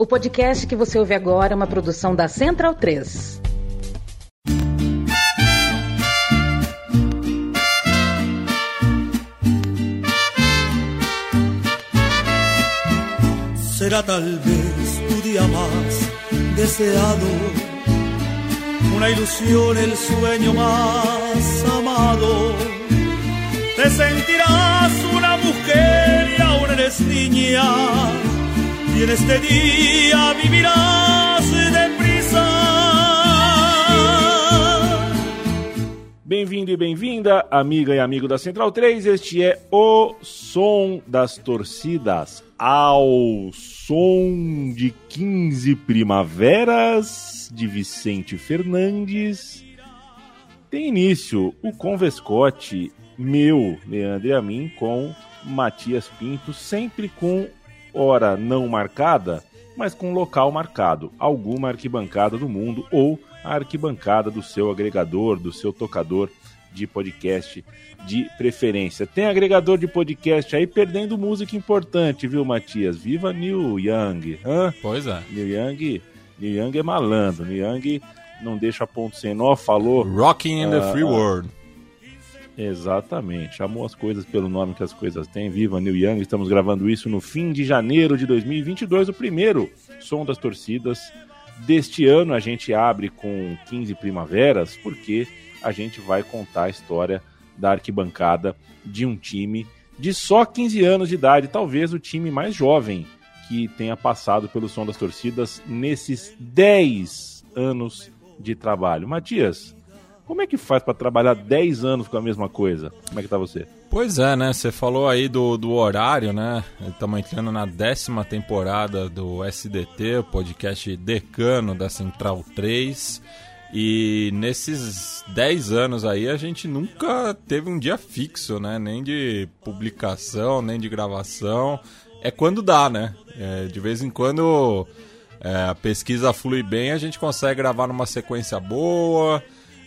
O podcast que você ouve agora é uma produção da Central 3. Será tal vez tu día más deseado, una ilusión, el sueño más amado. Te sentirás una mujer y aún eres niña en este día vivirás deprisa. Bem-vindo e bem-vinda, amiga e amigo da Central 3. Este é o som das torcidas ao som de 15 primaveras de Vicente Fernandes. Tem início o Convescote meu, Leandro e a mim, com Matias Pinto, sempre com hora não marcada, mas com local marcado, alguma arquibancada do mundo ou a arquibancada do seu agregador, do seu tocador de podcast de preferência. Tem agregador de podcast aí perdendo música importante, viu, Matias? Viva New Young. Hã? Pois é. New Young, New Young é malandro. New Young não deixa ponto sem nó, falou. Rocking in the Ah, Free ah. World. Exatamente, chamou as coisas pelo nome que as coisas têm. Viva New Young, estamos gravando isso no fim de janeiro de 2022, o primeiro som das torcidas deste ano. A gente abre com 15 primaveras, porque a gente vai contar a história da arquibancada de um time de só 15 anos de idade, talvez o time mais jovem que tenha passado pelo som das torcidas nesses 10 anos de trabalho. Matias, como é que faz para trabalhar 10 anos com a mesma coisa? Como é que tá você? Pois é, né? Você falou aí do, do horário, né? Estamos entrando na décima temporada do SDT, o podcast decano da Central 3. E nesses 10 anos aí a gente nunca teve um dia fixo, né? Nem de publicação, nem de gravação. É quando dá, né? É, de vez em quando é, a pesquisa flui bem, a gente consegue gravar numa sequência boa.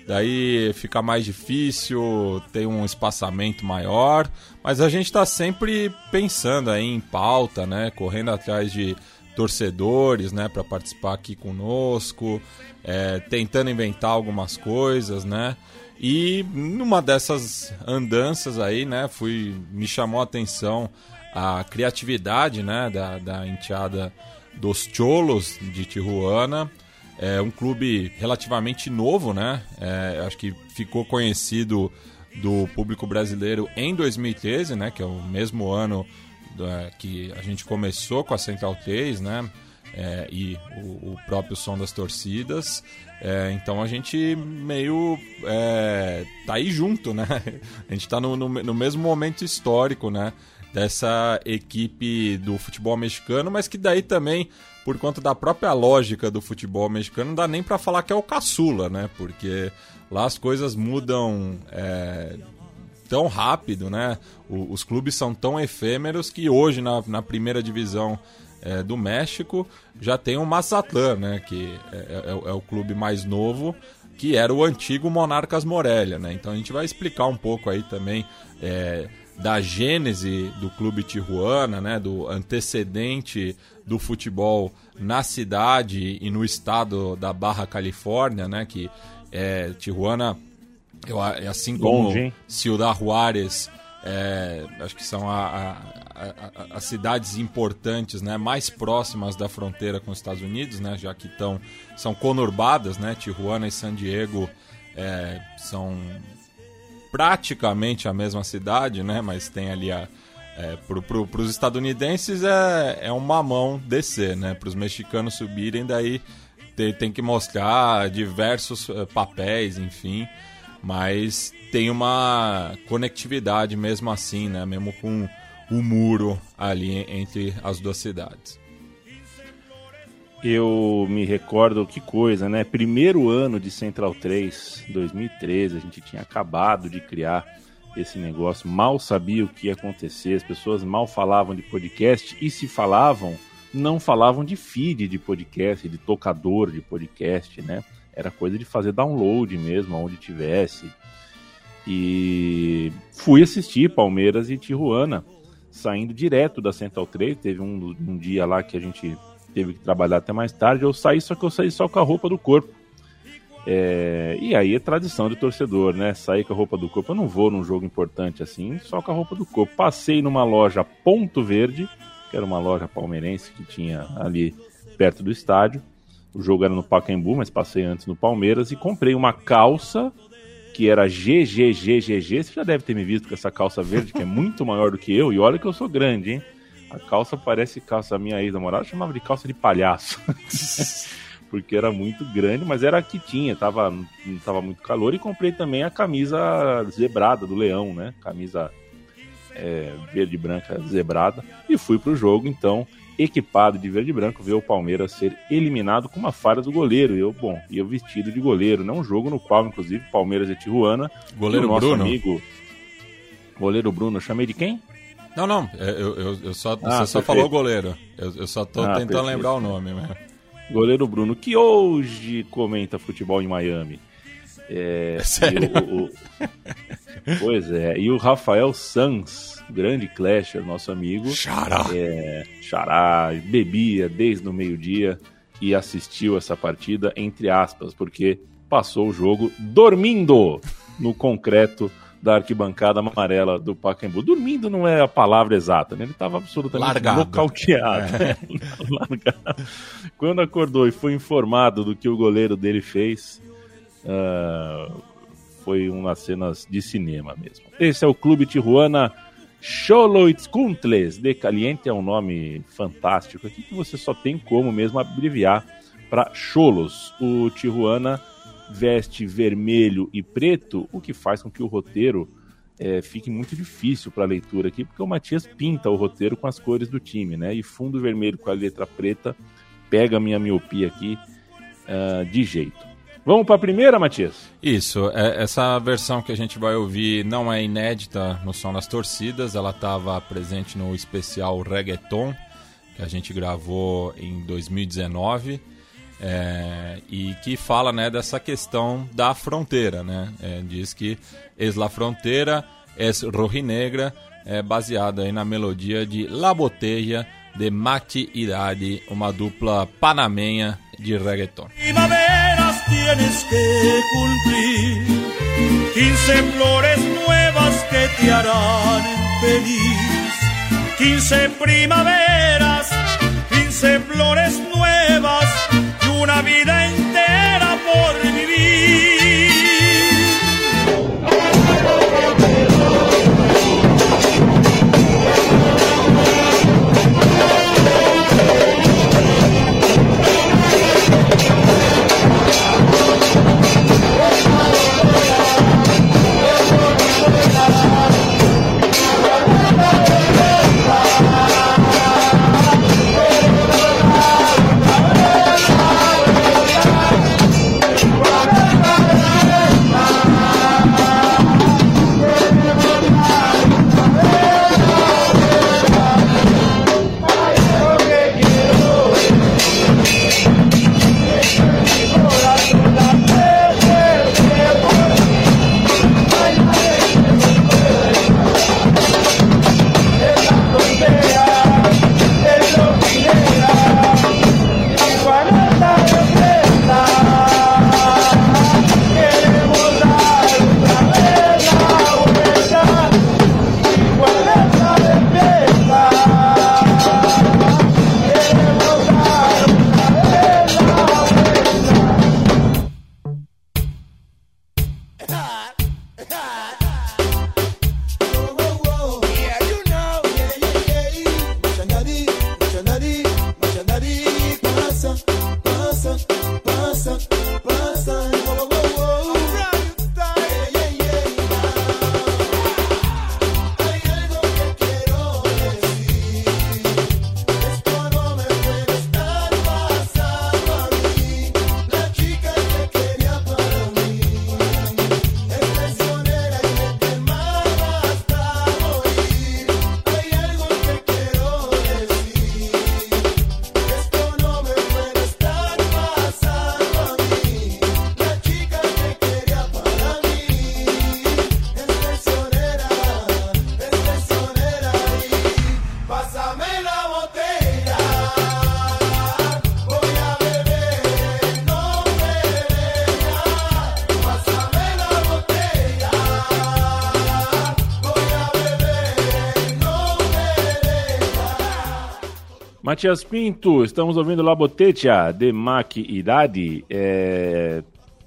Daí fica mais difícil, tem um espaçamento maior, mas a gente está sempre pensando aí em pauta, né? Correndo atrás de torcedores, né? Para participar aqui conosco, é, tentando inventar algumas coisas, né? E numa dessas andanças aí, né? Fui me chamou a atenção a criatividade, né? Da, da enteada dos Cholos de Tijuana. É um clube relativamente novo, né? É, acho que ficou conhecido do público brasileiro em 2013, né? Que é o mesmo ano que a gente começou com a Central 3, né? É, e o, o próprio som das torcidas. É, então a gente meio é, tá aí junto, né? A gente tá no, no, no mesmo momento histórico, né? Dessa equipe do futebol mexicano, mas que daí também, por conta da própria lógica do futebol mexicano, não dá nem pra falar que é o caçula, né? Porque lá as coisas mudam é, tão rápido, né? O- os clubes são tão efêmeros que hoje na, na primeira divisão é, do México já tem o Mazatlán, né? Que é, é- é o clube mais novo, que era o antigo Monarcas Morelia, né? Então a gente vai explicar um pouco aí também é, da gênese do clube Tijuana, né? Do antecedente do futebol na cidade e no estado da Barra Califórnia, né? Que é, Tijuana eu, é assim como Longe? Ciudad Juárez, é, acho que são as cidades importantes, né, mais próximas da fronteira com os Estados Unidos, né, já que tão, são conurbadas, né, Tijuana e San Diego é, são praticamente a mesma cidade, né, mas tem ali a é, para os estadunidenses é, é uma mão descer, né? Para os mexicanos subirem, daí tem, tem que mostrar diversos eh, papéis, enfim. Mas tem uma conectividade mesmo assim, né? Mesmo com o muro ali entre as duas cidades. Eu me recordo que coisa, né? Primeiro ano de Central 3, 2013, a gente tinha acabado de criar esse negócio, mal sabia o que ia acontecer, as pessoas mal falavam de podcast e se falavam, não falavam de feed de podcast, de tocador de podcast, né? Era coisa de fazer download mesmo, onde tivesse. E fui assistir Palmeiras e Tijuana, saindo direto da Central 3. Teve um, um dia lá que a gente teve que trabalhar até mais tarde. Eu saí, só que eu saí só com a roupa do corpo. É, e aí é tradição de torcedor, né? Sair com a roupa do corpo. Eu não vou num jogo importante assim, só com a roupa do corpo. Passei numa loja Ponto Verde, que era uma loja palmeirense que tinha ali perto do estádio. O jogo era no Pacaembu, mas passei antes no Palmeiras e comprei uma calça que era GGGGG. Você já deve ter me visto com essa calça verde, que é muito maior do que eu. E olha que eu sou grande, hein? A calça parece calça minha ex-namorada, chamava de calça de palhaço. porque era muito grande, mas era a que tinha, tava, não tava muito calor. E comprei também a camisa zebrada do Leão, né? Camisa é, verde e branca zebrada. E fui pro jogo, então, equipado de verde e branco, ver o Palmeiras ser eliminado com uma falha do goleiro. E eu, bom, e eu vestido de goleiro, né? Um jogo no qual, inclusive, Palmeiras e Tijuana. Goleiro o nosso Bruno. amigo. Goleiro Bruno, eu chamei de quem? Não, não, é, eu, eu, eu só, Ah, você só perfeito. falou goleiro. Eu, eu só tô Ah, tentando perfeito. lembrar o nome mesmo. Goleiro Bruno, que hoje comenta futebol em Miami. É, Sério? e o- o- pois é, e o Rafael Sanz, grande clasher, nosso amigo, Xará. é, xará, bebia desde o meio-dia e assistiu essa partida, entre aspas, porque passou o jogo dormindo no concreto da arquibancada amarela do Pacaembu. Dormindo não é a palavra exata, né? Ele estava absolutamente Largado. nocauteado. É. Largado. Quando acordou e foi informado do que o goleiro dele fez, ah, foi umas cenas de cinema mesmo. Esse é o Clube Tijuana Xoloitzcuntles de Caliente, é um nome fantástico aqui que você só tem como mesmo abreviar para Cholos. O Tijuana veste vermelho e preto, o que faz com que o roteiro eh, fique muito difícil para leitura aqui, porque o Matias pinta o roteiro com as cores do time, né? E fundo vermelho com a letra preta pega a minha miopia aqui ah, de jeito. Vamos para a primeira, Matias? Isso, é- essa versão que a gente vai ouvir não é inédita no Som das Torcidas, ela estava presente no especial Reggaeton, que a gente gravou em 2019, é, e que fala né, dessa questão da fronteira. Né? É, diz que Es la Fronteira, Es Rojinegra, é baseada aí na melodia de La Botella de Mati Dadi, uma dupla panamenha de reggaeton. tienes que cumplir. 15 flores nuevas que te harán feliz. 15 primaveras, 15 flores nuevas una vida entera Matias Pinto, estamos ouvindo La Botetia, de Mac Idade. É...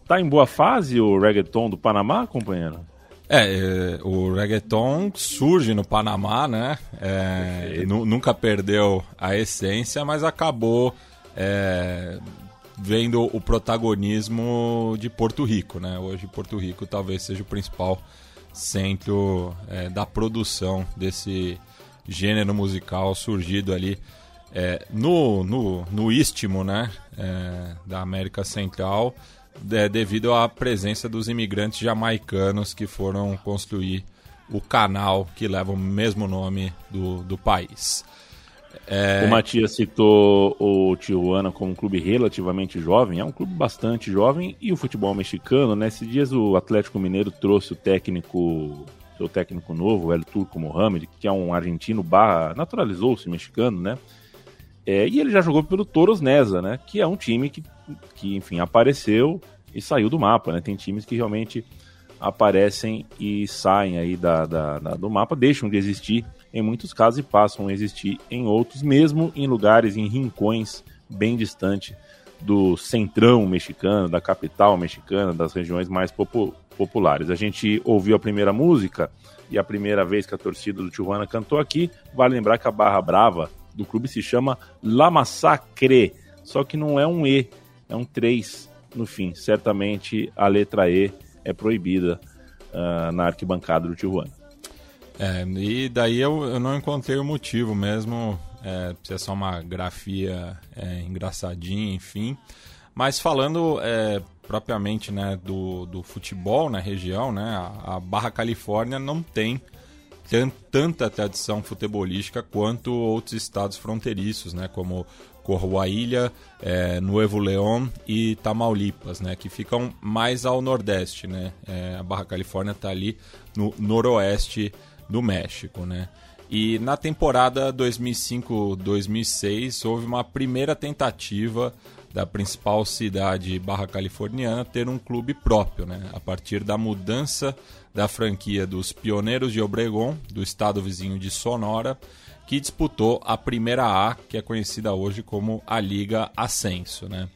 Tá em boa fase o reggaeton do Panamá, companheiro? É, é o reggaeton surge no Panamá, né? É, nunca perdeu a essência, mas acabou é, vendo o protagonismo de Porto Rico, né? Hoje Porto Rico talvez seja o principal centro é, da produção desse gênero musical surgido ali é, no, no, no istmo né, é, da América Central, é, devido à presença dos imigrantes jamaicanos que foram construir o canal que leva o mesmo nome do, do país. É... O Matias citou o Tijuana como um clube relativamente jovem, é um clube bastante jovem, e o futebol mexicano, nesses né? dias o Atlético Mineiro trouxe o técnico, seu técnico novo, o El Turco Mohamed, que é um argentino barra, naturalizou-se mexicano, né? É, e ele já jogou pelo Toros Neza, né? Que é um time que, que, enfim, apareceu e saiu do mapa, né? Tem times que realmente aparecem e saem aí da, da, da, do mapa, deixam de existir em muitos casos e passam a existir em outros, mesmo em lugares, em rincões bem distantes do centrão mexicano, da capital mexicana, das regiões mais popu populares. A gente ouviu a primeira música e a primeira vez que a torcida do Tijuana cantou aqui, vale lembrar que a Barra Brava do clube se chama La Massacre, só que não é um E, é um 3 no fim. Certamente a letra E é proibida uh, na arquibancada do Tijuana. É, e daí eu, eu não encontrei o motivo mesmo, é, é só uma grafia é, engraçadinha, enfim. Mas falando é, propriamente né, do, do futebol na região, né, a, a Barra Califórnia não tem tanta tradição futebolística quanto outros estados fronteiriços, né, como Coahuila, é, Nuevo León e Tamaulipas, né, que ficam mais ao nordeste. Né, é, a Barra Califórnia está ali no noroeste do México, né? E na temporada 2005-2006 houve uma primeira tentativa da principal cidade barra californiana ter um clube próprio, né? A partir da mudança da franquia dos Pioneiros de Obregon, do estado vizinho de Sonora, que disputou a primeira A, que é conhecida hoje como a Liga Ascenso, né?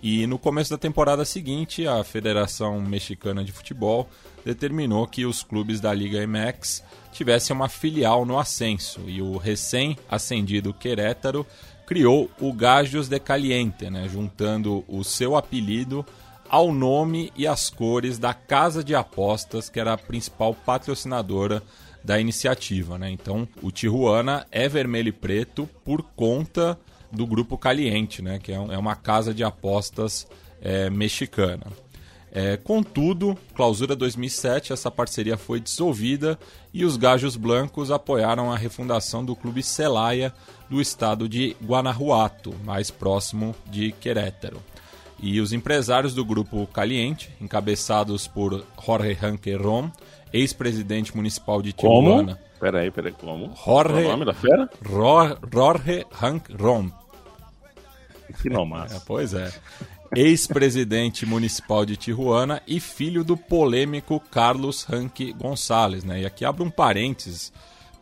E no começo da temporada seguinte, a Federação Mexicana de Futebol determinou que os clubes da Liga MX tivessem uma filial no ascenso e o recém-ascendido Querétaro criou o Gajos de Caliente, né, juntando o seu apelido ao nome e às cores da casa de apostas que era a principal patrocinadora da iniciativa. Né? Então, o Tijuana é vermelho e preto por conta do Grupo Caliente, né? que é, é uma casa de apostas é, mexicana. É, contudo, clausura 2007, essa parceria foi dissolvida e os Gajos Blancos apoiaram a refundação do Clube Celaya do estado de Guanajuato, mais próximo de Querétaro. E os empresários do grupo Caliente, encabeçados por Jorge Hanque Rom, ex-presidente municipal de Tijuana. Como? Peraí, peraí, como? Jorge, o nome da fera? Jorge Hank Rom. Que É, pois é ex-presidente municipal de Tijuana e filho do polêmico Carlos Ranque Gonçalves. Né? E aqui abro um parênteses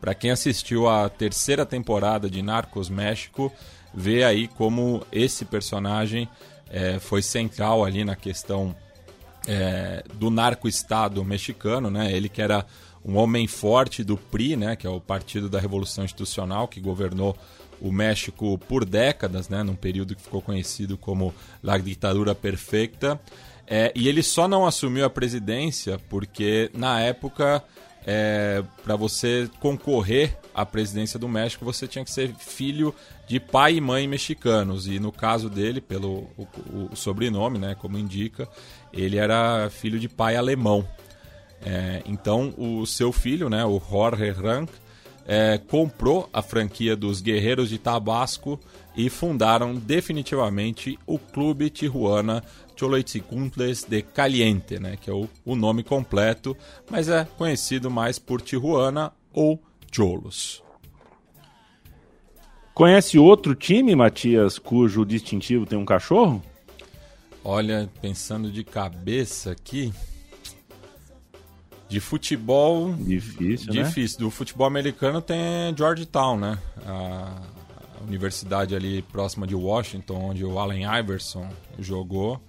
para quem assistiu a terceira temporada de Narcos México, vê aí como esse personagem é, foi central ali na questão é, do narco-estado mexicano, né? Ele que era um homem forte do PRI, né? Que é o Partido da Revolução Institucional, que governou o México por décadas, né, num período que ficou conhecido como La Ditadura Perfeita. É, e ele só não assumiu a presidência porque, na época, é, para você concorrer à presidência do México, você tinha que ser filho de pai e mãe mexicanos. E no caso dele, pelo o, o sobrenome, né, como indica, ele era filho de pai alemão. É, então, o seu filho, né, o Jorge Rank, é, comprou a franquia dos Guerreiros de Tabasco e fundaram definitivamente o Clube Tijuana Choloitzicuntles de Caliente, né, que é o, o nome completo, mas é conhecido mais por Tijuana ou Cholos. Conhece outro time, Matias, cujo distintivo tem um cachorro? Olha, pensando de cabeça aqui, de futebol. Difícil, né? Difícil. Do futebol americano tem Georgetown, né? A, universidade ali próxima de Washington, onde o Allen Iverson jogou.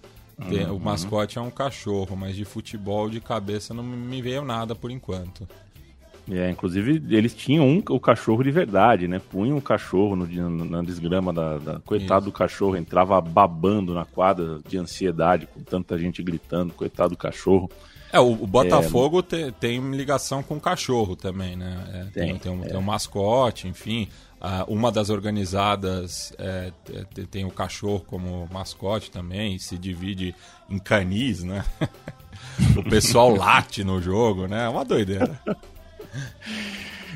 Tem, uhum. O mascote é um cachorro, mas de futebol de cabeça não me veio nada por enquanto. É, inclusive eles tinham um, o cachorro de verdade, né? Punham o cachorro no, na desgrama da, da... coitado Isso. do cachorro, entrava babando na quadra de ansiedade, com tanta gente gritando, coitado do cachorro. É, o, o Botafogo é, tem, tem ligação com o cachorro também, né? É, tem, tem, tem, um, é. tem um mascote, enfim. Uh, uma das organizadas é, tem o cachorro como mascote também, se divide em canis, né? o pessoal late no jogo, né? É uma doideira.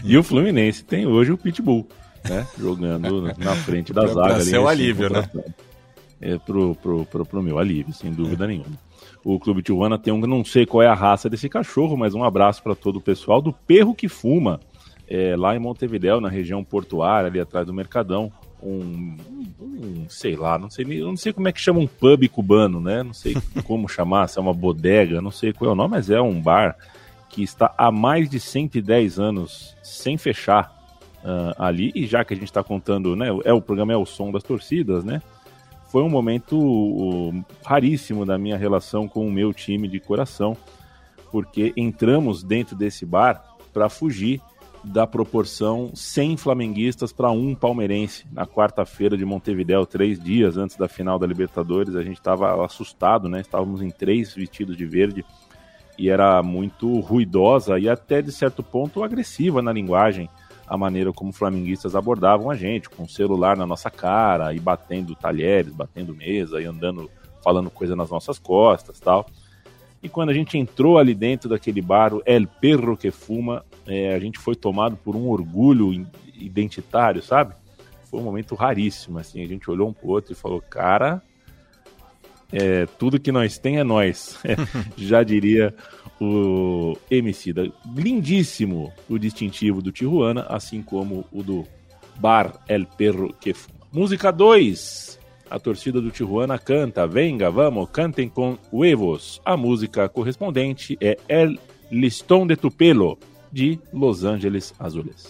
e o Fluminense tem hoje o Pitbull, né? Jogando na frente da zaga. Pra seu alívio, né? É pro, pro, pro, pro, meu alívio, sem dúvida é. nenhuma. O Clube Tijuana tem um, não sei qual é a raça desse cachorro, mas um abraço para todo o pessoal do Perro que Fuma é, lá em Montevidéu, na região portuária, ali atrás do Mercadão, um, um, sei lá, não sei, não sei como é que chama um pub cubano, né? Não sei como chamar, se é uma bodega, não sei qual é o nome, mas é um bar que está há mais de 110 anos sem fechar uh, ali, e já que a gente está contando, né? É, o programa é o som das torcidas, né? Foi um momento uh, raríssimo da minha relação com o meu time de coração, porque entramos dentro desse bar para fugir da proporção 100 flamenguistas para um palmeirense na quarta-feira de Montevidéu, três dias antes da final da Libertadores. A gente estava assustado, né? Estávamos em três vestidos de verde e era muito ruidosa e até de certo ponto agressiva na linguagem a maneira como flamenguistas abordavam a gente, com o celular na nossa cara e batendo talheres, batendo mesa e andando falando coisa nas nossas costas, tal. E quando a gente entrou ali dentro daquele bar, o El Perro que Fuma, é, a gente foi tomado por um orgulho identitário, sabe? Foi um momento raríssimo, assim. A gente olhou um pro outro e falou, cara, é, tudo que nós tem é nós. É, já diria o MC da lindíssimo o distintivo do Tijuana, assim como o do Bar El Perro que Fuma. Música 2 a torcida do Tijuana canta Venga, vamos, cantem com huevos. A música correspondente é El Listón de tu Pelo, de Los Angeles Azules.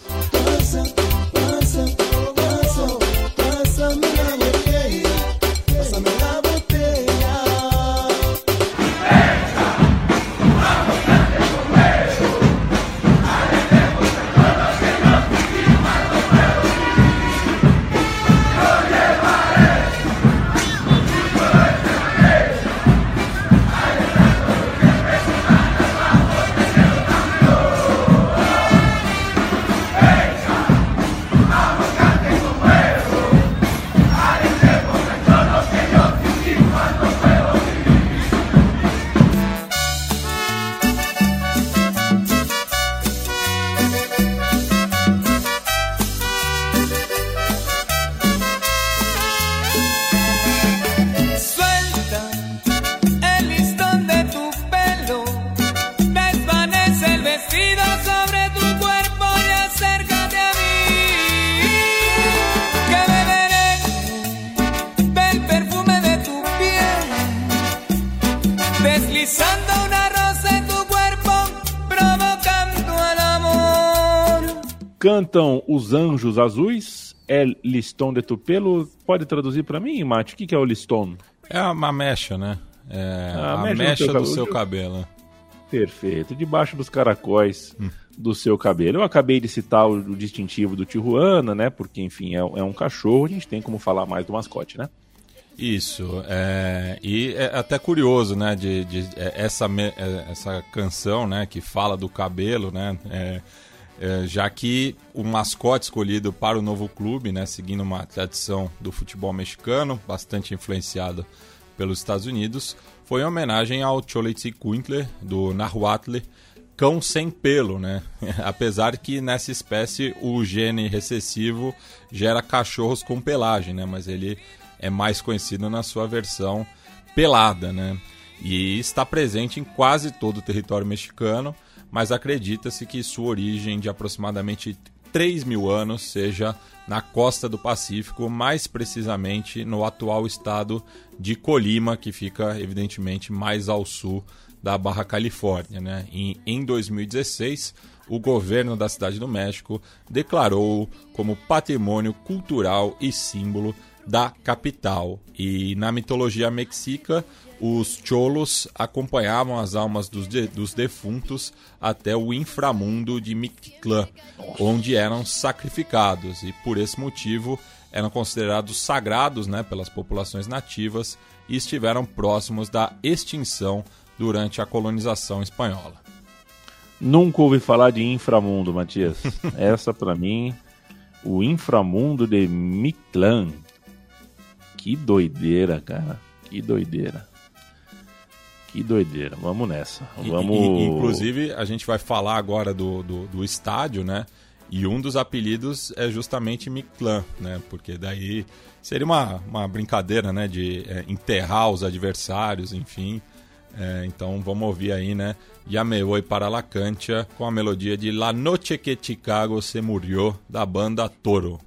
Os Anjos Azuis, é Liston de Tupelo. Pode traduzir para mim, Mate? O que, que é o Liston? É uma mecha, né? É a, a mecha, mecha do, do seu cabelo. Perfeito, debaixo dos caracóis hum. do seu cabelo. Eu acabei de citar o, distintivo do Tijuana, né? Porque, enfim, é, é, um cachorro, a gente tem como falar mais do mascote, né? Isso, é, e é até curioso, né, de, de é, essa, é, essa canção, né, que fala do cabelo, né, é, já que o mascote escolhido para o novo clube, né, seguindo uma tradição do futebol mexicano, bastante influenciado pelos Estados Unidos, foi em homenagem ao Cholitzcuintli do Nahuatl, cão sem pelo, né? Apesar que nessa espécie o gene recessivo gera cachorros com pelagem, né? Mas ele é mais conhecido na sua versão pelada, né? E está presente em quase todo o território mexicano mas acredita-se que sua origem de aproximadamente 3 mil anos, seja na costa do Pacífico, mais precisamente no atual estado de Colima, que fica evidentemente mais ao sul da Barra Califórnia. Né? E, em 2016, o governo da Cidade do México declarou como patrimônio cultural e símbolo da capital. E na mitologia mexica, os cholos acompanhavam as almas dos, de, dos defuntos até o inframundo de Mictlán, onde eram sacrificados e por esse motivo eram considerados sagrados né, pelas populações nativas e estiveram próximos da extinção durante a colonização espanhola. Nunca ouvi falar de inframundo, Matias. Essa para mim, o inframundo de Mictlán. Que doideira, cara. Que doideira. Que doideira. Vamos nessa. Vamos. E, inclusive, a gente vai falar agora do, do, do, estádio, né? E um dos apelidos é justamente Mictlán, né? Porque daí seria uma, uma brincadeira, né? De é, enterrar os adversários, enfim. É, então vamos ouvir aí, né? Ya me voy para la cancha com a melodia de La Noche que Chicago se murió da banda Toro.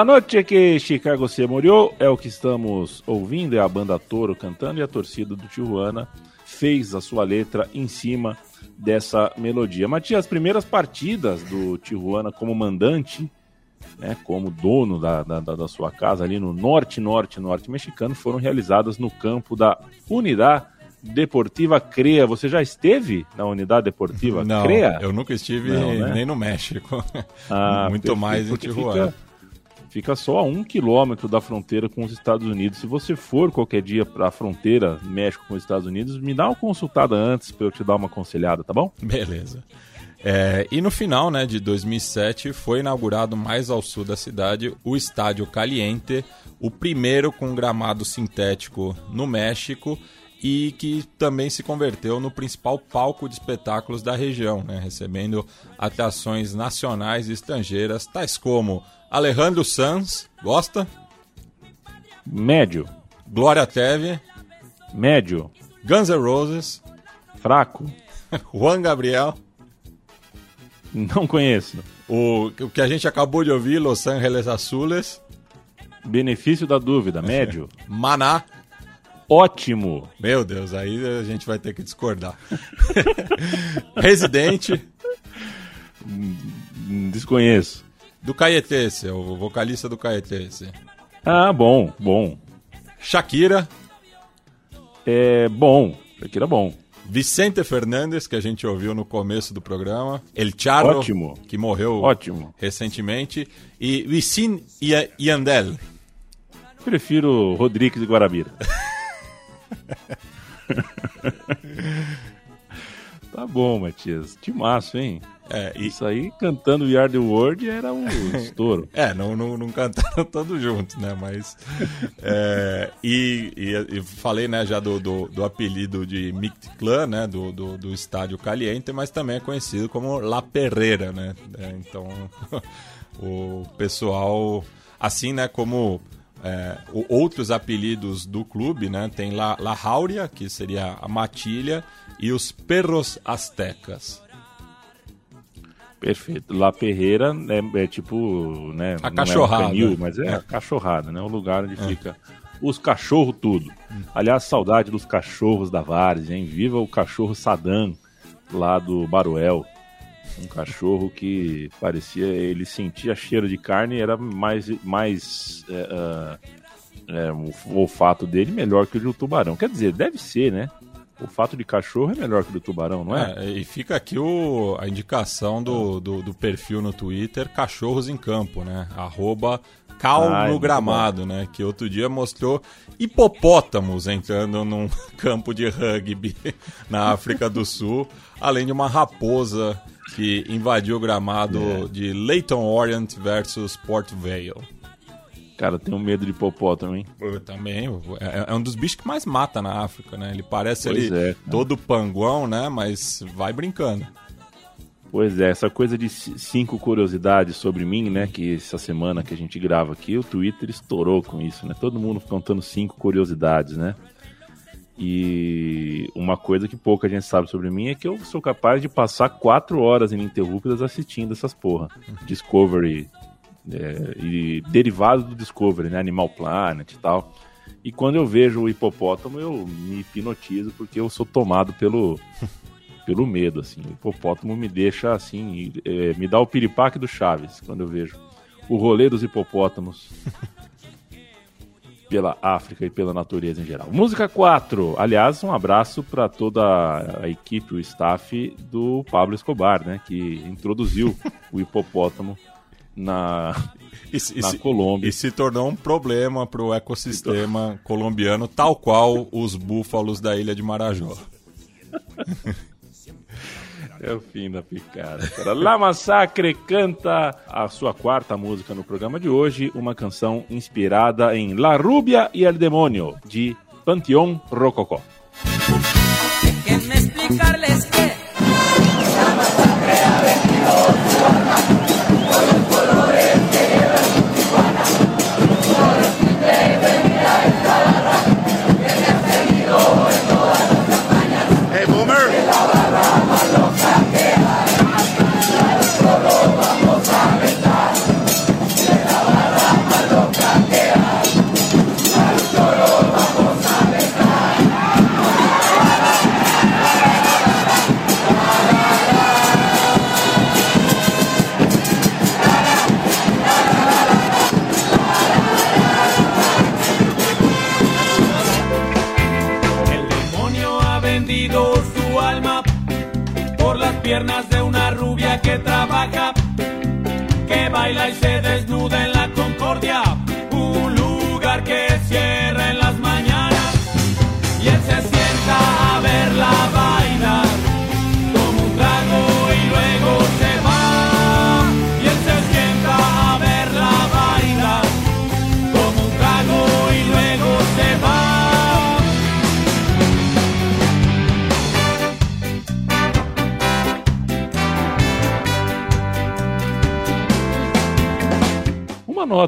La noite que Chicago se morreu é o que estamos ouvindo, é a banda Toro cantando e a torcida do Tijuana fez a sua letra em cima dessa melodia. Matias, as primeiras partidas do Tijuana como mandante, né, como dono da, da, da sua casa ali no norte, norte, norte mexicano, foram realizadas no campo da Unidade Deportiva CREA. Você já esteve na Unidade Deportiva Não, CREA? eu nunca estive Não, né? nem no México. Ah, Muito mais em Tijuana. Fica fica só a um quilômetro da fronteira com os Estados Unidos. Se você for qualquer dia para a fronteira México com os Estados Unidos, me dá uma consultada antes para eu te dar uma aconselhada, tá bom? Beleza. É, e no final né, de 2007 foi inaugurado mais ao sul da cidade o Estádio Caliente, o primeiro com gramado sintético no México e que também se converteu no principal palco de espetáculos da região, né, recebendo atrações nacionais e estrangeiras, tais como Alejandro Sanz, gosta? Médio. Glória Teve. Médio. Guns N' Roses. Fraco. Juan Gabriel. Não conheço. O, o que a gente acabou de ouvir, Los Angeles Azules. Benefício da dúvida, médio. Maná. Ótimo. Meu Deus, aí a gente vai ter que discordar. Residente. Desconheço. Do Caetese, o vocalista do Caetese. Ah, bom, bom. Shakira. É bom, Shakira bom. Vicente Fernandes, que a gente ouviu no começo do programa. El Charro, Ótimo. que morreu Ótimo. recentemente. E Wisin Yandel. Prefiro Rodrigues e Guarabira. tá bom, Matias. Timaço, hein? É, e... Isso aí, cantando We Are The World, era um estouro. é, não, não, não cantaram todos juntos, né? Mas... é, e, e, e, falei, né, já do, do, do apelido de Mictclan, né? Do, do, do, estádio Caliente, mas também é conhecido como La Perreira, né? É, então, o pessoal... Assim, né, como é, outros apelidos do clube, né? Tem La, La Jauria, que seria a matilha, e os Perros Aztecas. Perfeito. La Perreira é, é tipo, né? A cachorrada. É um canil, mas é, é, a cachorrada, né? O lugar onde é. fica os cachorros tudo. Hum. Aliás, saudade dos cachorros da Várzea, hein? Viva o cachorro Sadam lá do Baruel. Um cachorro que parecia, ele sentia cheiro de carne e era mais, mais é, é, o olfato dele melhor que o de um tubarão. Quer dizer, deve ser, né? O fato de cachorro é melhor que do tubarão, não é? é e fica aqui o, a indicação do, do, do, perfil no Twitter Cachorros em Campo, né? Arroba Cal Ai, no Gramado, né? Que outro dia mostrou hipopótamos entrando num campo de rugby na África do Sul, além de uma raposa que invadiu o gramado é. de Leighton Orient versus Port Vale. Cara, eu tenho medo de hipopótamo, hein? Eu também. É, é, um dos bichos que mais mata na África, né? Ele parece ali é, todo panguão, né? Mas vai brincando. Pois é, essa coisa de cinco curiosidades sobre mim, né? Que essa semana que a gente grava aqui, o Twitter estourou com isso, né? Todo mundo contando cinco curiosidades, né? E uma coisa que pouca gente sabe sobre mim é que eu sou capaz de passar quatro horas ininterruptas assistindo essas porra. Discovery é, e derivado do Discovery, né? Animal Planet e tal. E quando eu vejo o hipopótamo, eu me hipnotizo porque eu sou tomado pelo, pelo medo, assim. O hipopótamo me deixa assim, é, me dá o piripaque do Chaves quando eu vejo o rolê dos hipopótamos pela África e pela natureza em geral. Música 4. Aliás, um abraço para toda a equipe, o staff do Pablo Escobar, né, que introduziu o hipopótamo na, e, na Colômbia. E se tornou um problema para o ecossistema então... colombiano, tal qual os búfalos da ilha de Marajó. É o fim da picada. La Massacre canta a sua quarta música no programa de hoje, uma canção inspirada em La Rubia e el Demonio, de Panteón Rococó.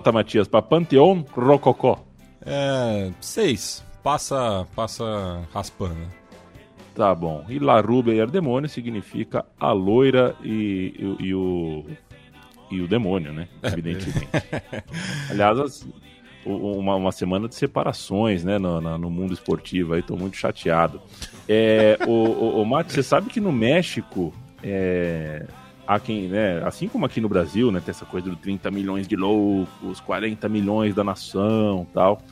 Nota, Matias, para Panteão Rococó? É. Seis. Passa, passa raspando. Tá bom. E La Rubia e Ardemônio significa a loira e, e, e o. E o demônio, né? Evidentemente. Aliás, as, uma, uma, semana de separações, né? No, no, no mundo esportivo aí, tô muito chateado. É, o, o, o Mate, você sabe que no México. É, há quem, né, assim como aqui no Brasil, né, tem essa coisa do 30 milhões de loucos, 40 milhões da nação, tal.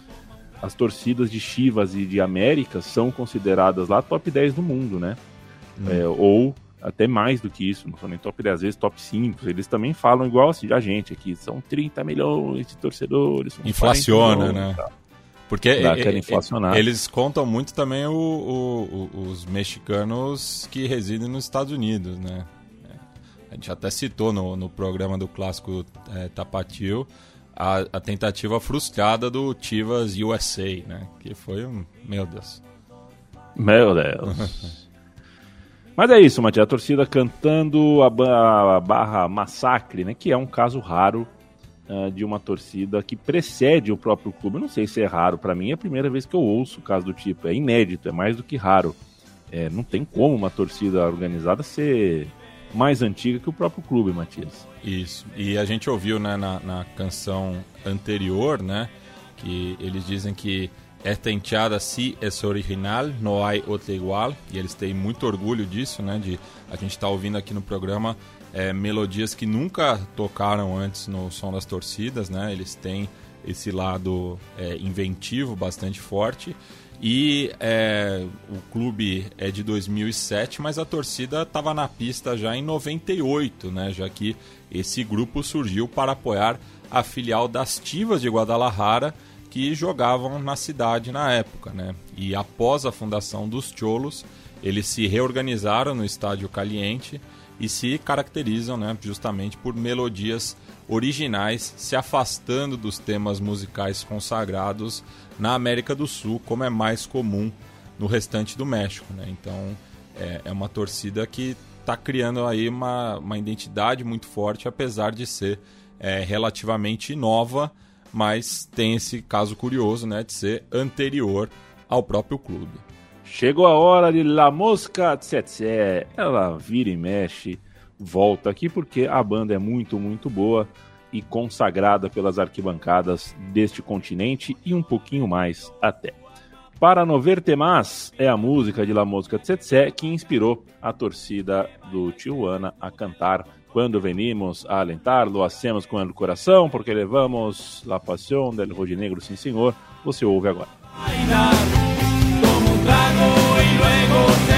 As torcidas de Chivas e de América são consideradas lá top 10 do mundo, né? Hum. É, ou até mais do que isso, não são nem top 10, às vezes top 5. Eles também falam igual assim, a gente aqui, são 30 milhões de torcedores. Inflaciona, milhões, né? Porque Dá, eles contam muito também o, o, o, os mexicanos que residem nos Estados Unidos, né? A gente até citou no, no programa do clássico é, Tapatio a, a, tentativa frustrada do Chivas USA, né? Que foi um. Meu Deus. Meu Deus. Mas é isso, Matias. A torcida cantando a, a, barra massacre, né? Que é um caso raro uh, de uma torcida que precede o próprio clube. Eu não sei se é raro. para mim é a primeira vez que eu ouço o caso do tipo. É inédito, é mais do que raro. É, não tem como uma torcida organizada ser mais antiga que o próprio clube, Matias. Isso. E a gente ouviu né, na, na canção anterior, né? Que eles dizem que esta enteada sí é original, não há outra igual. E eles têm muito orgulho disso, né? De a gente estar tá ouvindo aqui no programa é, melodias que nunca tocaram antes no som das torcidas, né? Eles têm esse lado é, inventivo bastante forte. E é, o clube é de 2007, mas a torcida estava na pista já em 98, né? Já que esse grupo surgiu para apoiar a filial das Tivas de Guadalajara, que jogavam na cidade na época, né? E após a fundação dos Cholos, eles se reorganizaram no Estádio Caliente e se caracterizam, né, justamente por melodias originais, se afastando dos temas musicais consagrados na América do Sul, como é mais comum no restante do México. Né? Então é, é uma torcida que está criando aí uma, uma identidade muito forte, apesar de ser é, relativamente nova, mas tem esse caso curioso né, de ser anterior ao próprio clube. Chegou a hora de La Mosca Tsetse. Ela vira e mexe volta aqui porque a banda é muito, muito boa e consagrada pelas arquibancadas deste continente e um pouquinho mais até. Para no verte mais é a música de La Música Tsetse que inspirou a torcida do Tijuana a cantar quando venimos a alentar, lo hacemos com o coração, porque levamos la pasión del rojinegro, sim senhor. Você ouve agora. more.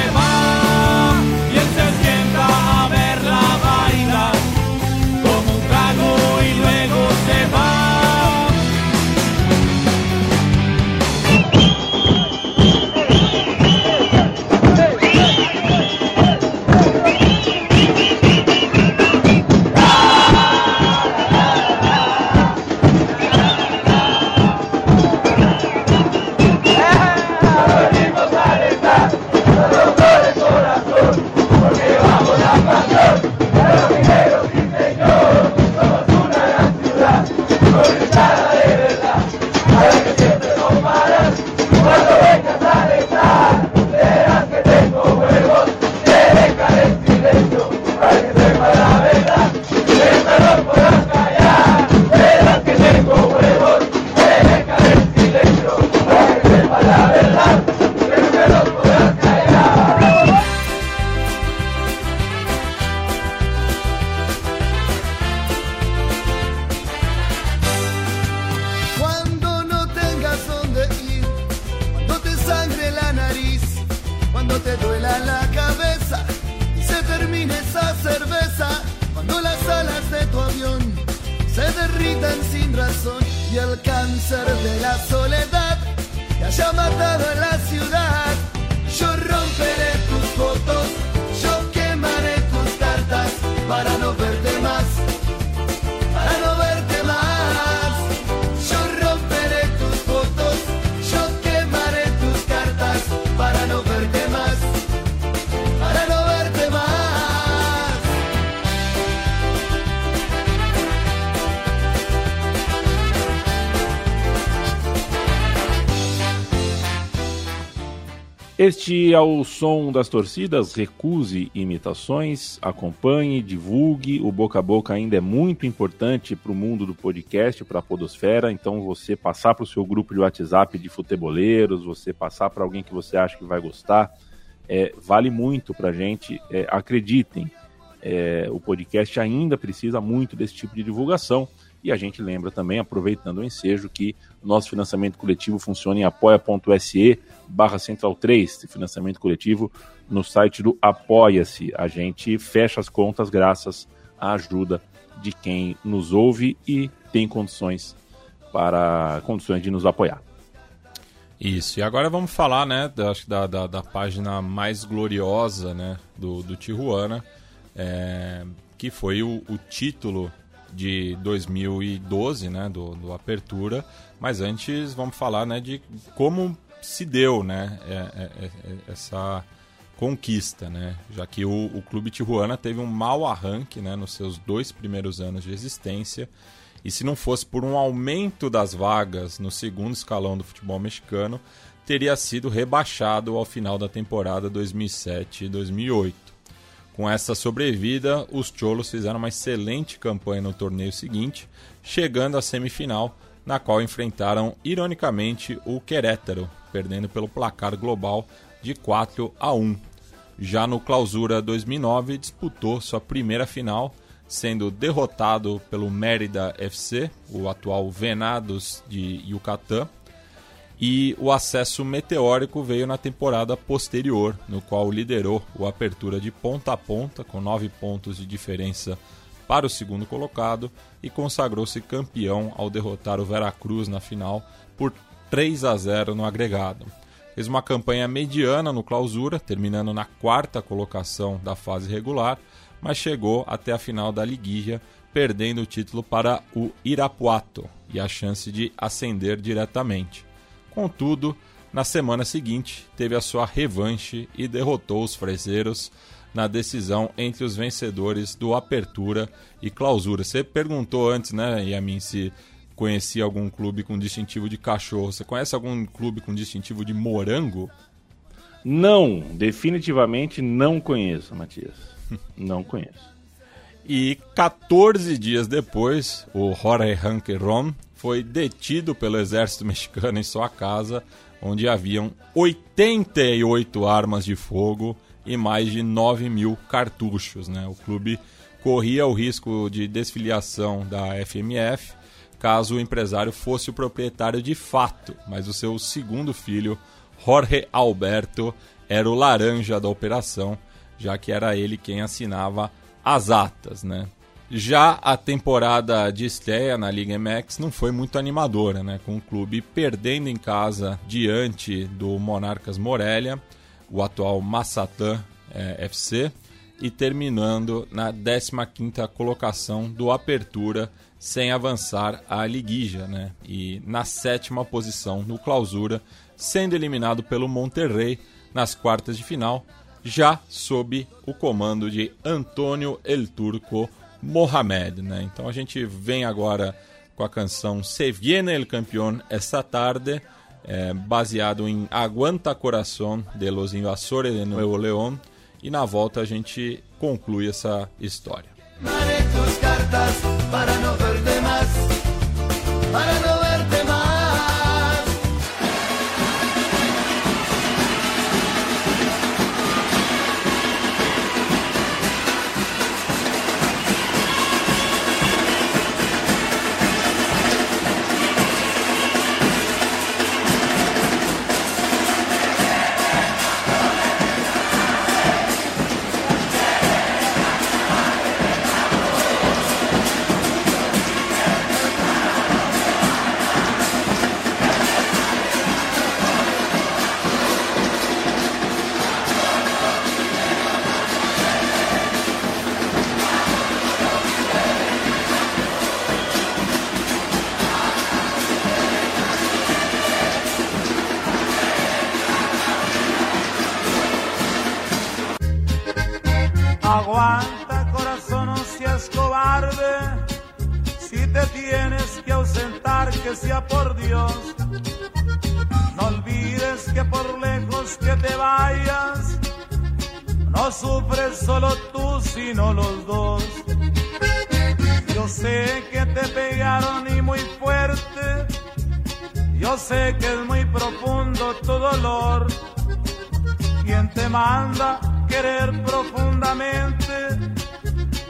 Este é o som das torcidas. Recuse imitações, acompanhe, divulgue. O boca a boca ainda é muito importante para o mundo do podcast, para a Podosfera. Então, você passar para o seu grupo de WhatsApp de futeboleiros, você passar para alguém que você acha que vai gostar, é, vale muito para a gente. É, acreditem, é, o podcast ainda precisa muito desse tipo de divulgação. E a gente lembra também, aproveitando o ensejo, que nosso financiamento coletivo funciona em apoia.se barra central 3, financiamento coletivo no site do Apoia-se. A gente fecha as contas graças à ajuda de quem nos ouve e tem condições para condições de nos apoiar. Isso, e agora vamos falar, né, da, acho da, da, da página mais gloriosa, né, do, do Tijuana, é, que foi o, o, título de 2012, né, do, do Apertura, mas antes vamos falar, né, de como se deu, né, é, é, é essa conquista, né, já que o, o Clube Tijuana teve um mau arranque, né, nos seus dois primeiros anos de existência, e se não fosse por um aumento das vagas no segundo escalão do futebol mexicano, teria sido rebaixado ao final da temporada 2007 e 2008. Com essa sobrevida, os Cholos fizeram uma excelente campanha no torneio seguinte, chegando à semifinal, na qual enfrentaram ironicamente o Querétaro, perdendo pelo placar global de 4 a 1. Já no Clausura 2009, disputou sua primeira final sendo derrotado pelo Mérida FC, o atual Venados de Yucatán, e o acesso meteórico veio na temporada posterior, no qual liderou o Apertura de ponta a ponta, com nove pontos de diferença para o segundo colocado, e consagrou-se campeão ao derrotar o Veracruz na final por 3 a 0 no agregado. Fez uma campanha mediana no clausura, terminando na quarta colocação da fase regular, mas chegou até a final da liguilla, perdendo o título para o Irapuato e a chance de ascender diretamente. Contudo, na semana seguinte, teve a sua revanche e derrotou os frezeiros na decisão entre os vencedores do Apertura e Clausura. Você perguntou antes, né, Yamin, se conhecia algum clube com distintivo de cachorro. Você conhece algum clube com distintivo de morango? Não, definitivamente não conheço, Matias. Não conheço. E 14 dias depois, o Jorge Ranqueron foi detido pelo exército mexicano em sua casa, onde haviam 88 armas de fogo e mais de 9 mil cartuchos. Né? O clube corria o risco de desfiliação da FMF caso o empresário fosse o proprietário de fato, mas o seu segundo filho, Jorge Alberto, era o laranja da operação já que era ele quem assinava as atas, né? Já a temporada de estreia na Liga MX não foi muito animadora, né? Com o clube perdendo em casa diante do Monarcas Morelia, o atual Massatã é, FC, e terminando na 15ª colocação do Apertura, sem avançar a liguija, né? E na sétima posição no Clausura, sendo eliminado pelo Monterrey nas quartas de final, já sob o comando de Antônio El Turco Mohamed. Né? Então a gente vem agora com a canção Se Viene el Campeón Esta Tarde, é, baseado em Aguanta Corazón de los Invasores de Nuevo León, e na volta a gente conclui essa história. cartas Aguanta corazón, no seas cobarde. Si te tienes que ausentar, que sea por Dios. No olvides que por lejos que te vayas, no sufres solo tú, sino los dos. Yo sé que te pegaron y muy fuerte. Yo sé que es muy profundo tu dolor. Quien te manda querer profundamente,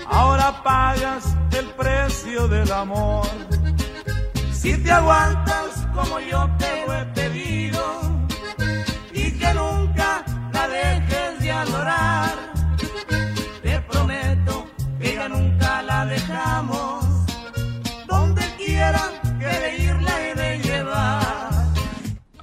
ahora pagas el precio del amor. Si te aguantas como yo te lo he pedido y que nunca la dejes de adorar, te prometo que ya nunca la dejamos.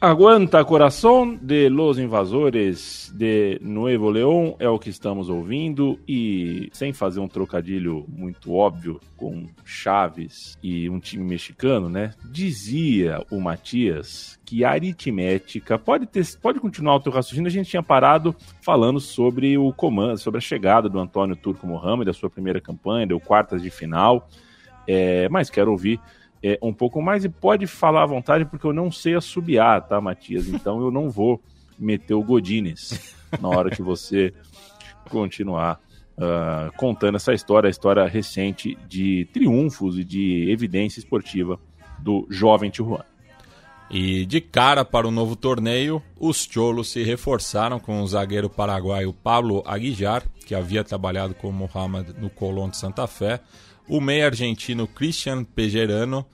Aguanta Coração de Los Invasores de Nuevo León é o que estamos ouvindo e sem fazer um trocadilho muito óbvio com Chaves e um time mexicano, né? Dizia o Matias que aritmética pode ter, pode continuar o teu raciocínio. A gente tinha parado falando sobre o comando, sobre a chegada do Antônio Turco Mohamed, a sua primeira campanha, deu quartas de final. É, mas quero ouvir é, um pouco mais e pode falar à vontade, porque eu não sei assobiar, tá, Matias? Então eu não vou meter o Godines na hora que você continuar uh, contando essa história, a história recente de triunfos e de evidência esportiva do jovem Tijuana. E de cara para o novo torneio, os Cholos se reforçaram com o zagueiro paraguaio Pablo Aguijar, que havia trabalhado com Mohamed no Colón de Santa Fé, o meio argentino Christian Pejerano,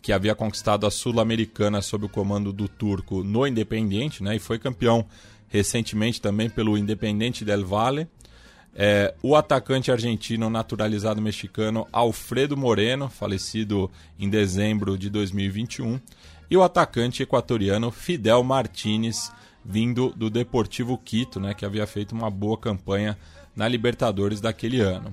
que havia conquistado a Sul-Americana sob o comando do turco no Independiente, né, e foi campeão recentemente também pelo Independente del Valle. É, o atacante argentino naturalizado mexicano Alfredo Moreno, falecido em dezembro de 2021, e o atacante equatoriano Fidel Martinez, vindo do Deportivo Quito, né, que havia feito uma boa campanha na Libertadores daquele ano.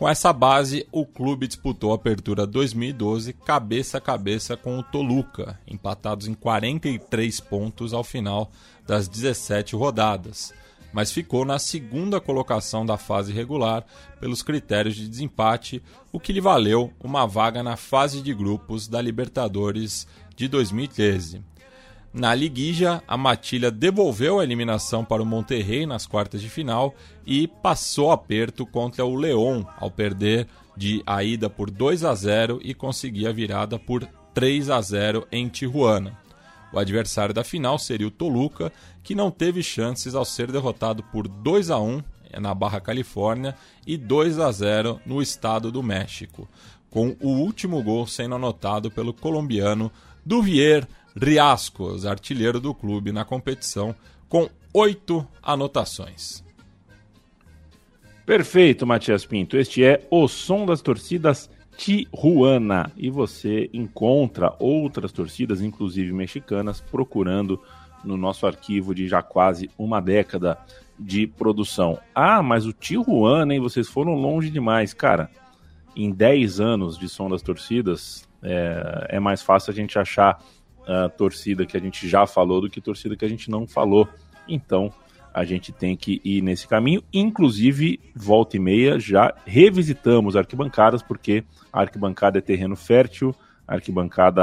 Com essa base, o clube disputou a Apertura 2012 cabeça a cabeça com o Toluca, empatados em 43 pontos ao final das 17 rodadas, mas ficou na segunda colocação da fase regular pelos critérios de desempate, o que lhe valeu uma vaga na fase de grupos da Libertadores de 2013. Na liguija, a Matilha devolveu a eliminação para o Monterrey nas quartas de final e passou aperto contra o León ao perder de a ida por 2 a 0 e conseguir a virada por 3 a 0 em Tijuana. O adversário da final seria o Toluca, que não teve chances ao ser derrotado por 2 a 1 na Barra Califórnia e 2 a 0 no estado do México, com o último gol sendo anotado pelo colombiano Duvier Riascos, artilheiro do clube na competição, com oito anotações. Perfeito, Matias Pinto. Este é o som das torcidas Tijuana. E você encontra outras torcidas, inclusive mexicanas, procurando no nosso arquivo de já quase uma década de produção. Ah, mas o Tijuana, hein? Vocês foram longe demais. Cara, em 10 anos de som das torcidas, é, é mais fácil a gente achar uh, torcida que a gente já falou do que torcida que a gente não falou. Então a gente tem que ir nesse caminho. Inclusive, volta e meia, já revisitamos arquibancadas, porque a arquibancada é terreno fértil, a arquibancada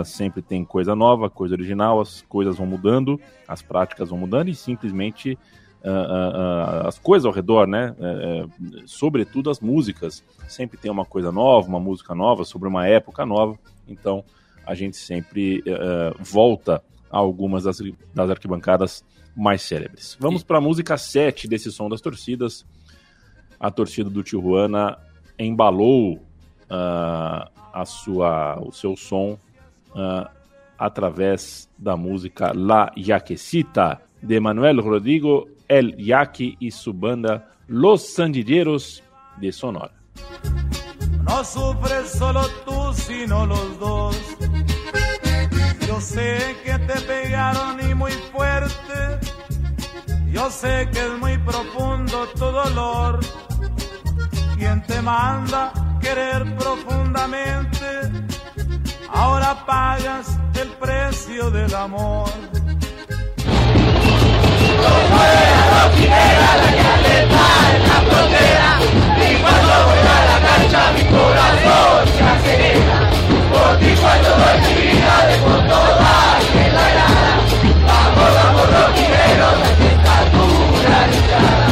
uh, sempre tem coisa nova, coisa original, as coisas vão mudando, as práticas vão mudando e simplesmente uh, uh, as coisas ao redor, né? Uh, sobretudo as músicas. Sempre tem uma coisa nova, uma música nova, sobre uma época nova. Então, a gente sempre uh, volta a algumas das, das, arquibancadas mais célebres. Vamos para a música 7 desse som das torcidas. A torcida do Tijuana embalou uh, a sua, o seu som uh, através da música La Yaquecita de Manuel Rodrigo El Yaqui e sua banda Los Sandilleros de Sonora. No sufres solo tú, sino los dos. Yo sé que te pegaron y muy fuerte. Yo sé que es muy profundo tu dolor. Quien te manda querer profundamente, ahora pagas el precio del amor. la en la frontera voy a la cancha mi corazón se acelera. Por ti cuando doy mi vida de por toda en la grada vamos, vamos roquineros a intentar una luchada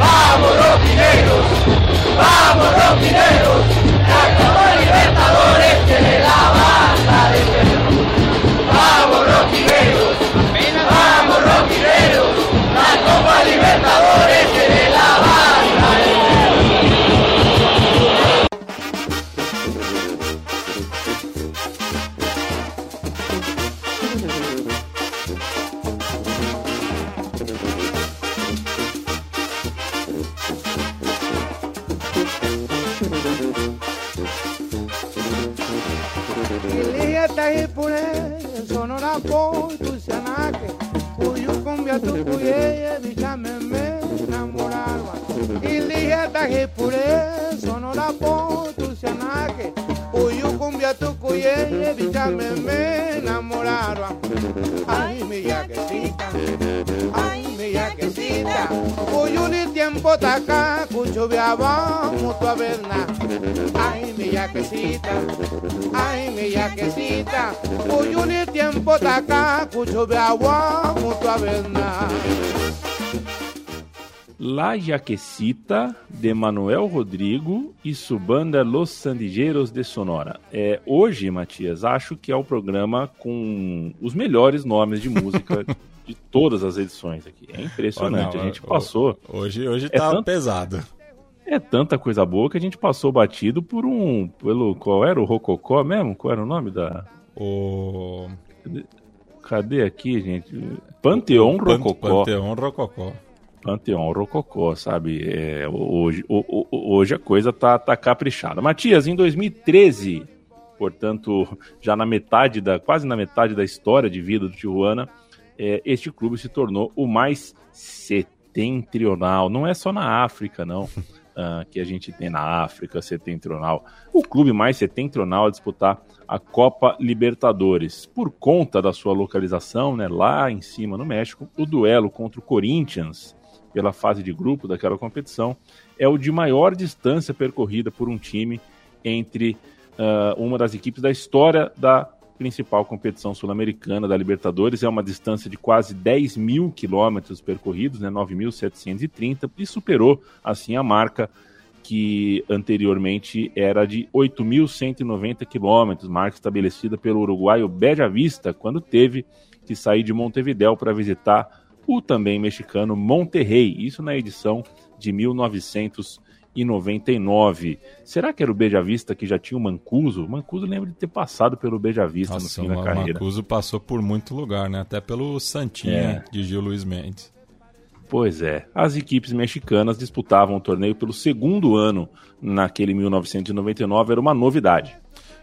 vamos roquineros vamos roquineros y puré, sonora por tu sanaque, cuyo cumbia tu cuye, bichameme enamorarwa. Y ligeta y puré, sonora por tu sanaque, cuyo cumbia tu cuye, bichameme enamorarwa. Ay, mi yaquecita, ay, mi yaquecita Uyu ni tiempo taca cucho viabamos tu averna Ay mi yaquecita Ay mi yaquecita. Uyu ni tiempo taca cucho viabamos tu averna La Jaquecita, de Manuel Rodrigo e Subanda Los Sandigueiros de Sonora. É, hoje, Matias, acho que é o programa com os melhores nomes de música de todas as edições aqui. É impressionante. Ó, não, a gente passou. Hoje, hoje É tá tanto- pesado. É tanta coisa boa que a gente passou batido por um. Pelo. Qual era o Rococó mesmo? Qual era o nome da. O Cadê aqui, gente? Panteão Pan- Rococó. Panteão Rococó. Panteão Rococó, sabe? É, hoje, o- o- hoje a coisa tá, tá caprichada. Matias, em 2013, portanto, já na metade da, quase na metade da história de vida do Tijuana, é, este clube se tornou o mais setentrional. Não é só na África, não, ah, que a gente tem na África setentrional. O clube mais setentrional a disputar a Copa Libertadores. Por conta da sua localização, né, lá em cima no México, o duelo contra o Corinthians pela fase de grupo daquela competição, é o de maior distância percorrida por um time entre ah, uma das equipes da história da principal competição sul-americana da Libertadores. É uma distância de quase 10 mil quilômetros percorridos, né, 9.730, e superou assim a marca que anteriormente era de 8.190 quilômetros, marca estabelecida pelo uruguaio Beja Vista, quando teve que sair de Montevidéu para visitar o também mexicano Monterrey, isso na edição de 1999. Será que era o Beja Vista que já tinha o Mancuso? O Mancuso lembra de ter passado pelo Beja Vista Nossa, no fim da o carreira. Mancuso passou por muito lugar, né? Até pelo Santinha É. de Gil Luiz Mendes. Pois é, as equipes mexicanas disputavam o torneio pelo segundo ano naquele 1999, era uma novidade.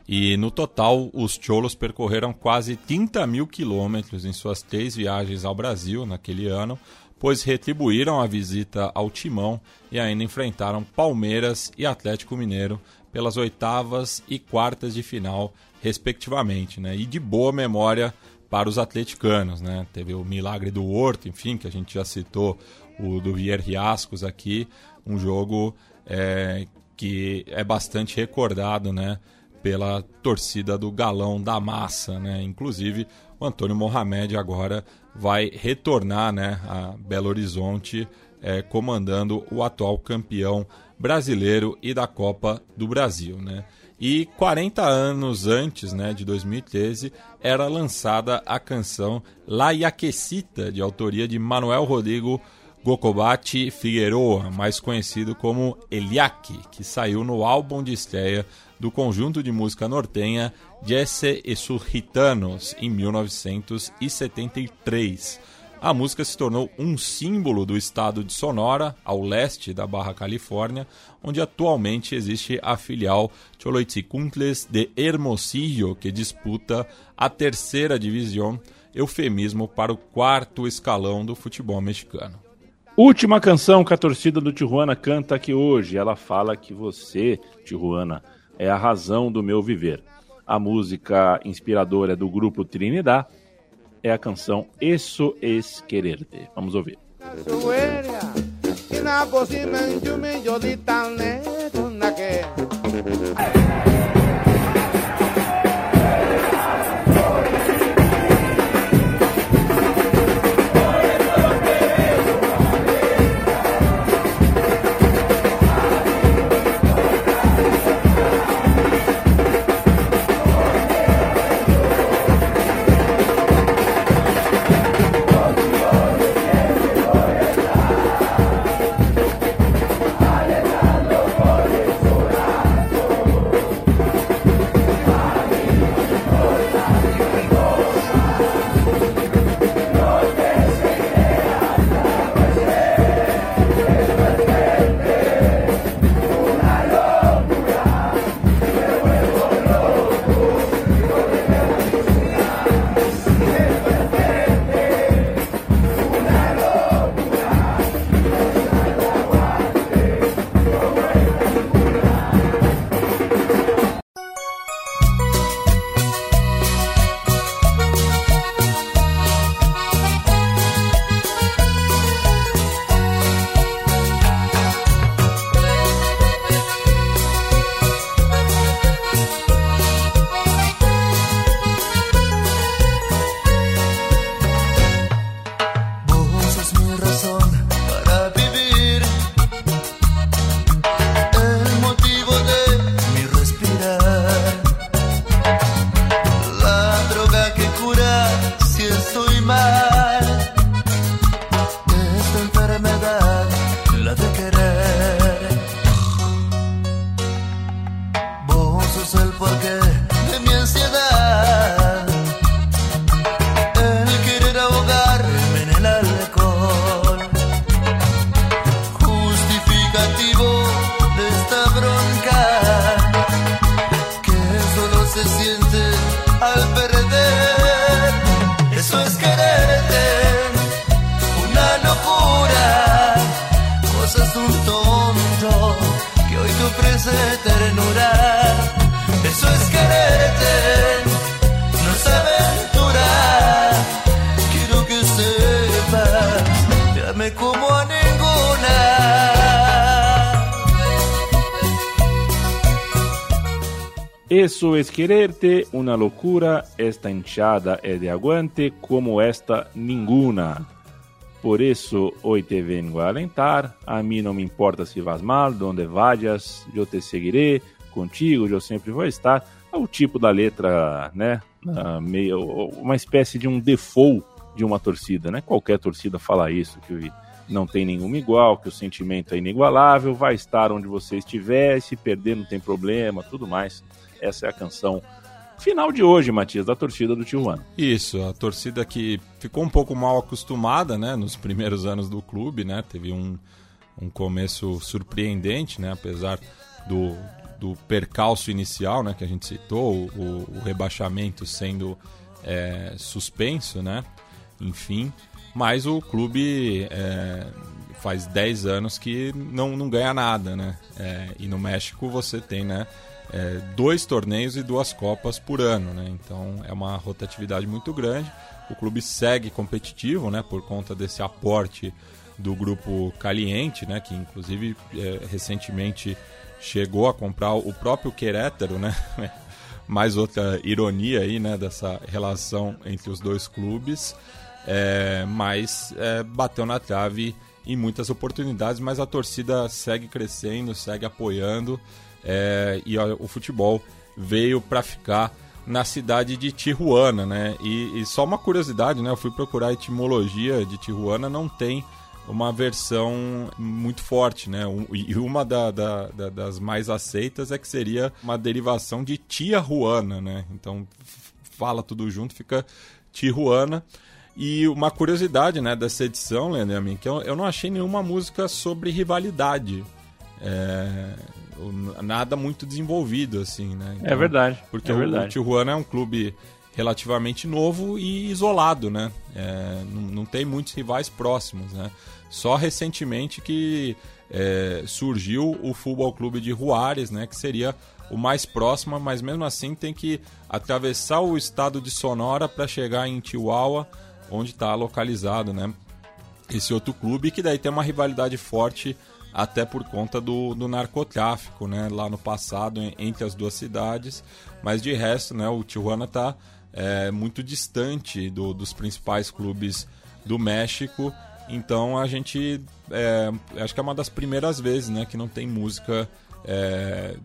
E no total, os Cholos percorreram quase 30 mil quilômetros em suas três viagens ao Brasil naquele ano, pois retribuíram a visita ao Timão e ainda enfrentaram Palmeiras e Atlético Mineiro pelas oitavas e quartas de final, respectivamente. Né? E de boa memória para os atleticanos. Né? Teve o milagre do Horto, enfim, que a gente já citou, o do Vier Riascos aqui, um jogo é, que é bastante recordado, né? pela torcida do Galão da Massa, né? Inclusive, o Antônio Mohamed agora vai retornar, né, a Belo Horizonte, eh, comandando o atual campeão brasileiro e da Copa do Brasil, né? E 40 anos antes, né, de 2013, era lançada a canção La Yaquecita, de autoria de Manuel Rodrigo Gokobati Figueroa, mais conhecido como Eliaque, que saiu no álbum de estreia do conjunto de música nortenha Jesse e sus Gitanos, em 1973. A música se tornou um símbolo do estado de Sonora, ao leste da Barra Califórnia, onde atualmente existe a filial Choloitzicuntles de Hermosillo, que disputa a terceira divisão, eufemismo para o quarto escalão do futebol mexicano. Última canção que a torcida do Tijuana canta aqui hoje. Ela fala que você, Tijuana, é a razão do meu viver. A música inspiradora do grupo Trinidad é a canção Eso es Quererte. Vamos ouvir. Eso es quererte, una locura, esta hinchada é de aguante como esta ninguna. Por eso hoy te vengo a alentar, a mí no me importa si vas mal, donde vayas, eu te seguiré, contigo eu sempre vou estar. É o tipo da letra, né, ah, meio, uma espécie de um default de uma torcida, né? Qualquer torcida fala isso, que não tem nenhuma igual, que o sentimento é inigualável, vai estar onde você estiver, se perder não tem problema, tudo mais. Essa é a canção final de hoje, Matias, da torcida do Tijuana. Isso, a torcida que ficou um pouco mal acostumada, né, nos primeiros anos do clube, né, teve um, um começo surpreendente, né, apesar do, do percalço inicial, né, que a gente citou, o, o rebaixamento sendo é, suspenso, né, enfim, mas o clube é, faz 10 anos que não, não ganha nada, né, é, e no México você tem, né, é, dois torneios e duas copas por ano, né? Então é uma rotatividade muito grande. O clube segue competitivo, né? Por conta desse aporte do grupo Caliente, né? Que inclusive é, recentemente chegou a comprar o próprio Querétaro, né? Mais outra ironia aí, né? Dessa relação entre os dois clubes. É, mas é, bateu na trave em muitas oportunidades, mas a torcida segue crescendo, segue apoiando é, e ó, o futebol veio para ficar na cidade de Tijuana, né? E, e, só uma curiosidade, né? Eu fui procurar a etimologia de Tijuana, não tem uma versão muito forte, né? E uma da, da, da, das mais aceitas é que seria uma derivação de Tia Juana, né? Então fala tudo junto, fica Tijuana. E uma curiosidade, né, dessa edição, Leandro, que eu, eu não achei nenhuma música sobre rivalidade. É, nada muito desenvolvido, assim, né? Então, é verdade. Porque é o, verdade. o Tijuana é um clube relativamente novo e isolado, né? É, não, não, tem muitos rivais próximos, né? Só recentemente que é, surgiu o Futebol Clube de Juárez, né? Que seria o mais próximo, mas mesmo assim tem que atravessar o estado de Sonora para chegar em Chihuahua, onde está localizado, né? Esse outro clube que daí tem uma rivalidade forte até por conta do, do narcotráfico, né, lá no passado entre as duas cidades, mas de resto, né, o Tijuana está é, muito distante do, dos principais clubes do México, então a gente é, acho que é uma das primeiras vezes, né, que não tem música é,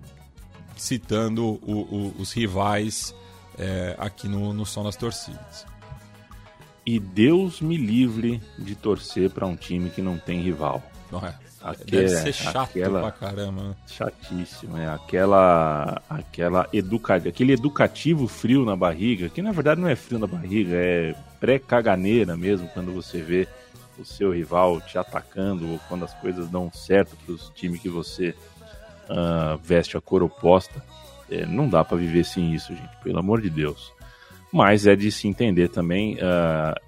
citando o, o, os rivais é, aqui no, no Som das Torcidas. E Deus me livre de torcer para um time que não tem rival. Não é. Aquela, Deve ser chato aquela, pra caramba. né? Chatíssimo, é aquela, aquela educa, aquele educativo frio na barriga, que na verdade não é frio na barriga, é pré-caganeira mesmo, quando você vê o seu rival te atacando ou quando as coisas dão certo para os times que você ah, veste a cor oposta. É, não dá para viver sem isso, gente, pelo amor de Deus. Mas é de se entender também, ah,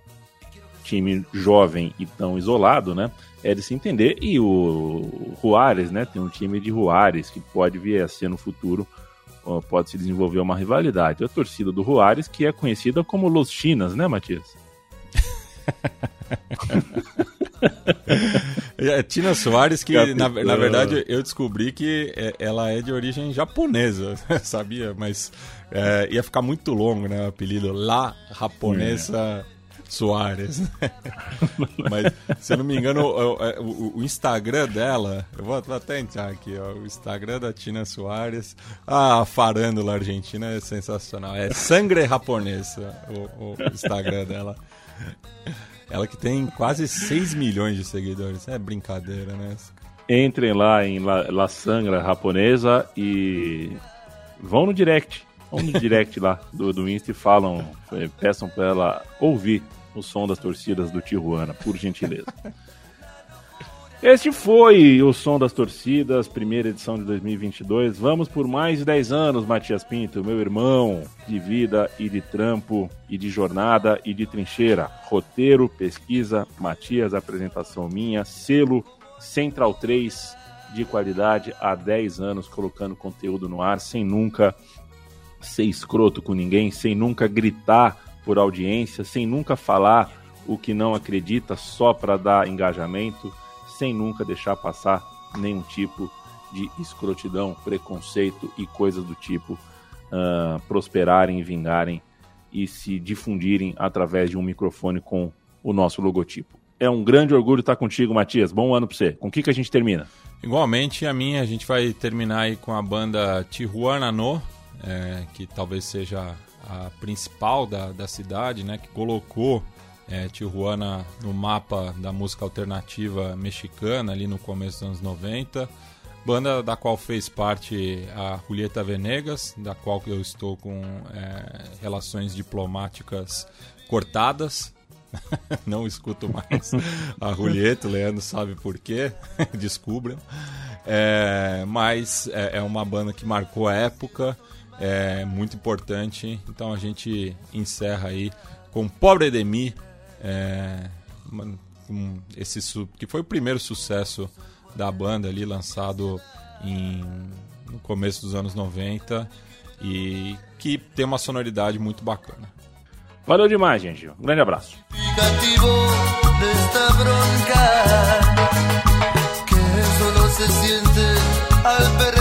time jovem e tão isolado, né? É de se entender. E o Juárez, né? Tem um time de Juárez que pode vir a ser no futuro, pode se desenvolver uma rivalidade. A torcida do Juárez, que é conhecida como Los Chinas, né, Matias? É, Tina Soares, que na, na verdade eu descobri que é, ela é de origem japonesa, sabia? Mas é, ia ficar muito longo, né? O apelido La Japonesa Soares. Mas, se eu não me engano, o, o- o Instagram dela, eu vou, até entrar aqui, ó, o Instagram da Tina Soares, a farândula argentina é sensacional. É Sangre Japonesa, o, o Instagram dela. Ela que tem quase 6 milhões de seguidores. É brincadeira, né? Entrem lá em La, La Sangra japonesa e vão no direct. Vão no direct lá do, do Insta e falam, eh, peçam para ela ouvir o som das torcidas do Tijuana, por gentileza. Este foi o Som das Torcidas, primeira edição de 2022. Vamos por mais de 10 anos, Matias Pinto, meu irmão de vida e de trampo e de jornada e de trincheira. Roteiro, pesquisa, Matias, apresentação minha, selo Central 3 de qualidade há 10 anos colocando conteúdo no ar sem nunca ser escroto com ninguém, sem nunca gritar por audiência, sem nunca falar o que não acredita só para dar engajamento sem nunca deixar passar nenhum tipo de escrotidão, preconceito e coisas do tipo uh, prosperarem, vingarem e se difundirem através de um microfone com o nosso logotipo. É um grande orgulho estar contigo, Matias. Bom ano para você. Com o que, que a gente termina? Igualmente, a minha, a gente vai terminar aí com a banda Tijuana No, é, que talvez seja a principal da, da cidade, né? Que colocou é, Tijuana no mapa da música alternativa mexicana ali no começo dos anos 90. Banda da qual fez parte a Julieta Venegas, da qual eu estou com é, relações diplomáticas cortadas. Não escuto mais a Julieta, o Leandro sabe por quê, descubram. É, mas é, é uma banda que marcou a época, é muito importante. Então a gente encerra aí com Pobre Demi, é, um, esse que foi o primeiro sucesso da banda ali, lançado em, no começo dos anos 90 e que tem uma sonoridade muito bacana. Valeu demais, gente. Um grande abraço. que solo se siente al perder